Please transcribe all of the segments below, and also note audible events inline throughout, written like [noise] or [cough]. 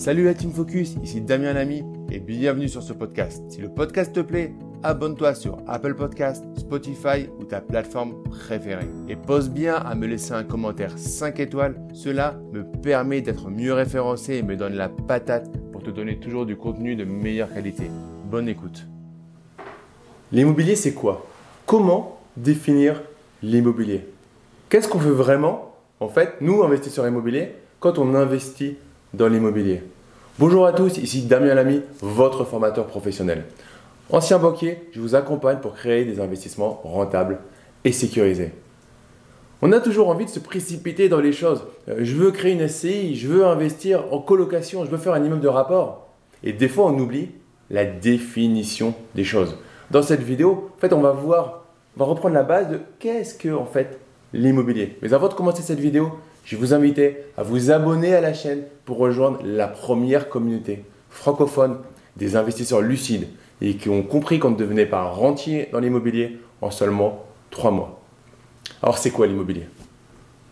Salut la Team Focus, ici Damien Lamy et bienvenue sur ce podcast. Si le podcast te plaît, abonne-toi sur Apple Podcast, Spotify ou ta plateforme préférée. Et pose bien à me laisser un commentaire 5 étoiles, cela me permet d'être mieux référencé et me donne la patate pour te donner toujours du contenu de meilleure qualité. Bonne écoute. L'immobilier, c'est quoi? Comment définir l'immobilier? Qu'est-ce qu'on veut vraiment, en fait, nous, investisseurs immobiliers, quand on investit dans l'immobilier Bonjour à tous, ici Damien Lamy, votre formateur professionnel. Ancien banquier, je vous accompagne pour créer des investissements rentables et sécurisés. On a toujours envie de se précipiter dans les choses. Euh, je veux créer une SCI, je veux investir en colocation, je veux faire un immeuble de rapport. Et des fois, on oublie la définition des choses. Dans cette vidéo, en fait, on va voir, on va reprendre la base de qu'est-ce que en fait l'immobilier. Mais avant de commencer cette vidéo, je vais vous inviter à vous abonner à la chaîne pour rejoindre la première communauté francophone des investisseurs lucides et qui ont compris qu'on ne devenait pas rentier dans l'immobilier en seulement 3 mois. Alors c'est quoi l'immobilier?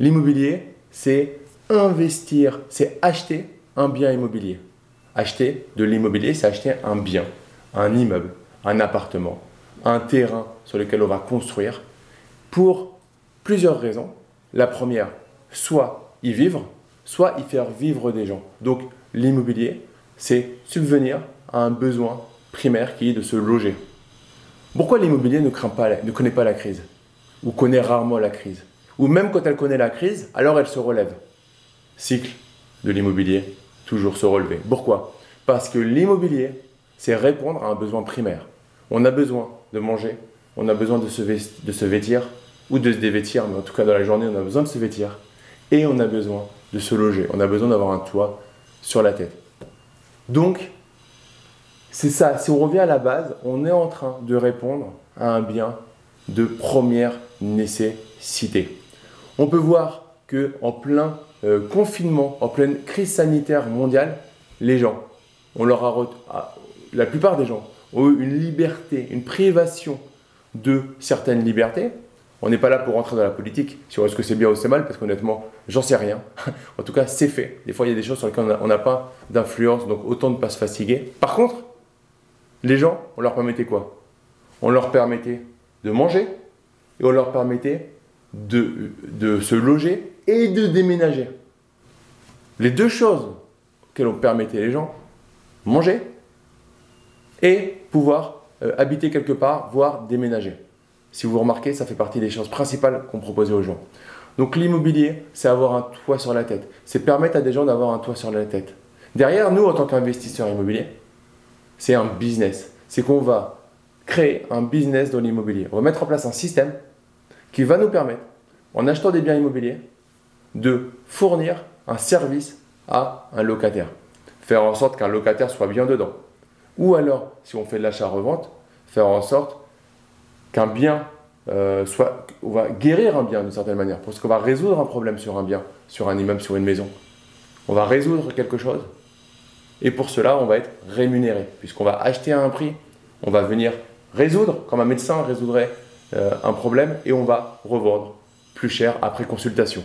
L'immobilier, c'est investir, c'est acheter un bien immobilier. Acheter de l'immobilier, c'est acheter un bien, un immeuble, un appartement, un terrain sur lequel on va construire pour plusieurs raisons. La première, soit y vivre, soit y faire vivre des gens. Donc l'immobilier, c'est subvenir à un besoin primaire qui est de se loger. Pourquoi l'immobilier ne, craint pas, ne connaît pas la crise? Ou connaît rarement la crise? Ou même quand elle connaît la crise, alors elle se relève. Cycle de l'immobilier, toujours se relever. Pourquoi? Parce que l'immobilier, c'est répondre à un besoin primaire. On a besoin de manger, on a besoin de se, de se vêtir, ou de se dévêtir, mais en tout cas dans la journée, on a besoin de se vêtir et on a besoin de se loger. On a besoin d'avoir un toit sur la tête. Donc, c'est ça. Si on revient à la base, on est en train de répondre à un bien de première nécessité. On peut voir que en plein euh, confinement, en pleine crise sanitaire mondiale, les gens, leur la plupart des gens ont eu une liberté, une privation de certaines libertés, on n'est pas là pour rentrer dans la politique sur est-ce que c'est bien ou c'est mal, parce qu'honnêtement, j'en sais rien. [laughs] en tout cas, c'est fait. Des fois, il y a des choses sur lesquelles on n'a pas d'influence, donc autant ne pas se fatiguer. Par contre, les gens, on leur permettait quoi? On leur permettait de manger et on leur permettait de, se loger et de déménager. Les deux choses auxquelles on permettait les gens, manger et pouvoir euh, habiter quelque part, voire déménager. Si vous remarquez, ça fait partie des choses principales qu'on proposait aux gens. Donc l'immobilier, c'est avoir un toit sur la tête. C'est permettre à des gens d'avoir un toit sur la tête. Derrière, nous, en tant qu'investisseurs immobiliers, c'est un business. C'est qu'on va créer un business dans l'immobilier. On va mettre en place un système qui va nous permettre, en achetant des biens immobiliers, de fournir un service à un locataire. Faire en sorte qu'un locataire soit bien dedans. Ou alors, si on fait de l'achat-revente, faire en sorte qu'un bien euh, soit. On va guérir un bien d'une certaine manière, parce qu'on va résoudre un problème sur un bien, sur un immeuble, sur une maison. On va résoudre quelque chose, et pour cela, on va être rémunéré, puisqu'on va acheter à un prix, on va venir résoudre, comme un médecin résoudrait euh, un problème, et on va revendre plus cher après consultation.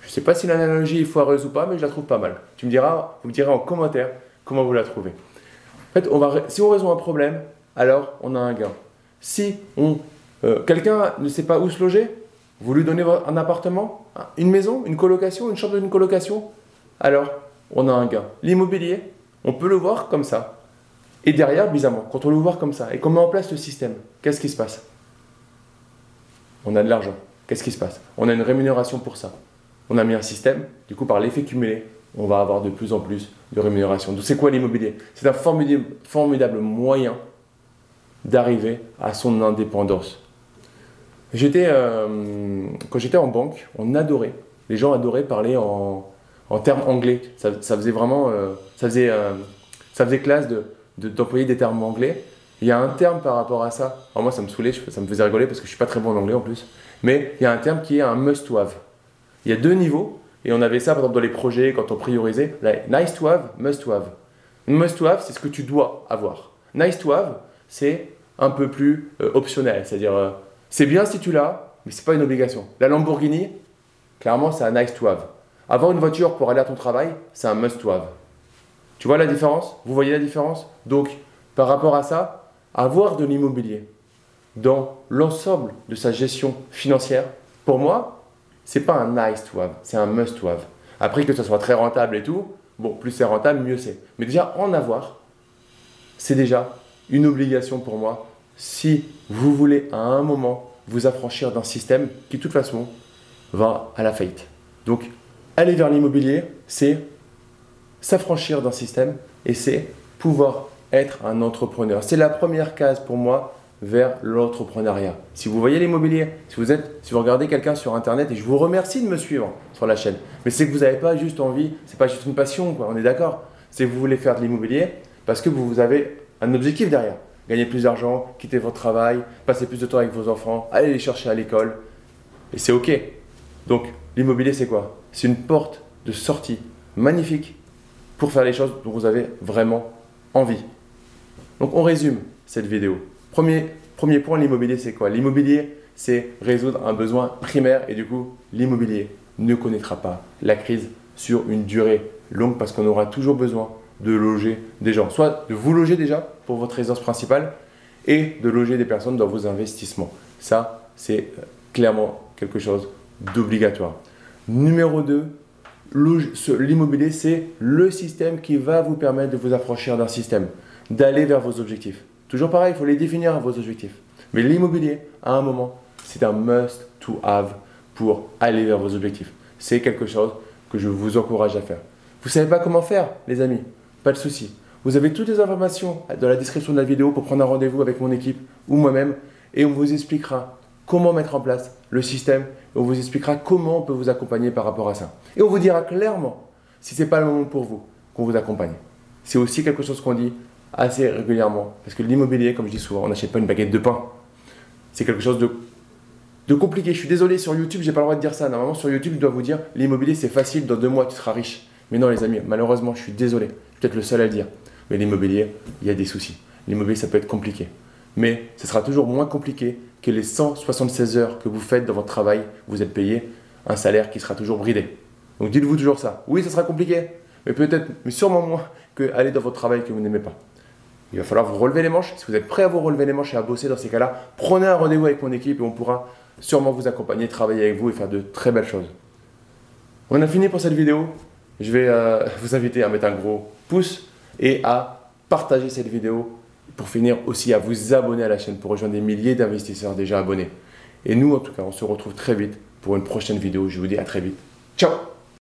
Je ne sais pas si l'analogie est foireuse ou pas, mais je la trouve pas mal. Tu me diras, vous me direz en commentaire comment vous la trouvez. En fait, on va, si on résout un problème, alors on a un gain. Si euh, quelqu'un ne sait pas où se loger, vous lui donnez un appartement, une maison, une colocation, une chambre d'une colocation, alors on a un gain. L'immobilier, on peut le voir comme ça. Et derrière, bizarrement, quand on le voit comme ça et qu'on met en place le système, qu'est-ce qui se passe? On a de l'argent. Qu'est-ce qui se passe? On a une rémunération pour ça. On a mis un système, du coup, par l'effet cumulé, on va avoir de plus en plus de rémunération. Donc, c'est quoi l'immobilier? C'est un formidable moyen d'arriver à son indépendance. J'étais, euh, quand j'étais en banque, on adorait, les gens adoraient parler en, en termes anglais. Ça, faisait vraiment, euh, ça, faisait, euh, ça faisait classe de, d'employer des termes anglais. Il y a un terme par rapport à ça. Alors moi, ça me saoulait, ça me faisait rigoler parce que je suis pas très bon en anglais en plus. Mais il y a un terme qui est un must-have. Il y a deux niveaux, et on avait ça par exemple dans les projets quand on priorisait. nice to have, must to have. Must to have, c'est ce que tu dois avoir. Nice to have, c'est un peu plus euh, optionnel. C'est-à-dire, euh, c'est bien si tu l'as, mais c'est pas une obligation. La Lamborghini, clairement, c'est un nice to have. Avoir une voiture pour aller à ton travail, c'est un must to have. Tu vois la différence? Vous voyez la différence? Donc, par rapport à ça, avoir de l'immobilier dans l'ensemble de sa gestion financière, pour moi, c'est pas un nice to have, c'est un must to have. Après que ce soit très rentable et tout, bon, plus c'est rentable, mieux c'est. Mais déjà, en avoir, c'est déjà une obligation pour moi si vous voulez à un moment vous affranchir d'un système qui, de toute façon, va à la faillite. Donc, aller vers l'immobilier, c'est s'affranchir d'un système et c'est pouvoir être un entrepreneur. C'est la première case pour moi vers l'entrepreneuriat. Si vous voyez l'immobilier, si vous êtes, si vous regardez quelqu'un sur internet, et je vous remercie de me suivre sur la chaîne, mais c'est que vous n'avez pas juste envie, c'est pas juste une passion, quoi, on est d'accord. C'est que vous voulez faire de l'immobilier parce que vous avez un objectif derrière. Gagner plus d'argent, quitter votre travail, passer plus de temps avec vos enfants, aller les chercher à l'école. Et c'est ok. Donc l'immobilier c'est quoi? C'est une porte de sortie magnifique pour faire les choses dont vous avez vraiment envie. Donc on résume cette vidéo. Premier, premier point, l'immobilier, c'est quoi? L'immobilier, c'est résoudre un besoin primaire et du coup, l'immobilier ne connaîtra pas la crise sur une durée longue parce qu'on aura toujours besoin de loger des gens. Soit de vous loger déjà pour votre résidence principale et de loger des personnes dans vos investissements. Ça, c'est euh, clairement quelque chose d'obligatoire. Numéro 2, l'immobilier, c'est le système qui va vous permettre de vous affranchir d'un système, d'aller vers vos objectifs. Toujours pareil, il faut les définir vos objectifs. Mais l'immobilier, à un moment, c'est un must to have pour aller vers vos objectifs. C'est quelque chose que je vous encourage à faire. Vous ne savez pas comment faire, les amis? Pas de souci. Vous avez toutes les informations dans la description de la vidéo pour prendre un rendez-vous avec mon équipe ou moi-même et on vous expliquera comment mettre en place le système et on vous expliquera comment on peut vous accompagner par rapport à ça. Et on vous dira clairement si ce n'est pas le moment pour vous qu'on vous accompagne. C'est aussi quelque chose qu'on dit assez régulièrement. Parce que l'immobilier, comme je dis souvent, on n'achète pas une baguette de pain. C'est quelque chose de, compliqué. Je suis désolé, sur YouTube, j'ai pas le droit de dire ça. Normalement, sur YouTube, je dois vous dire l'immobilier, c'est facile, dans deux mois, tu seras riche. Mais non, les amis, malheureusement, je suis désolé. Peut-être le seul à le dire. Mais l'immobilier, il y a des soucis. L'immobilier, ça peut être compliqué. Mais ce sera toujours moins compliqué que les 176 heures que vous faites dans votre travail. Vous êtes payé un salaire qui sera toujours bridé. Donc dites-vous toujours ça. Oui, ça sera compliqué, mais peut-être, mais sûrement moins que aller dans votre travail que vous n'aimez pas. Il va falloir vous relever les manches. Si vous êtes prêt à vous relever les manches et à bosser dans ces cas-là, prenez un rendez-vous avec mon équipe et on pourra sûrement vous accompagner, travailler avec vous et faire de très belles choses. On a fini pour cette vidéo. Je vais euh, [laughs] vous inviter à mettre un gros pouce et à partager cette vidéo pour finir aussi à vous abonner à la chaîne pour rejoindre des milliers d'investisseurs déjà abonnés. Et nous, en tout cas, on se retrouve très vite pour une prochaine vidéo. Je vous dis à très vite. Ciao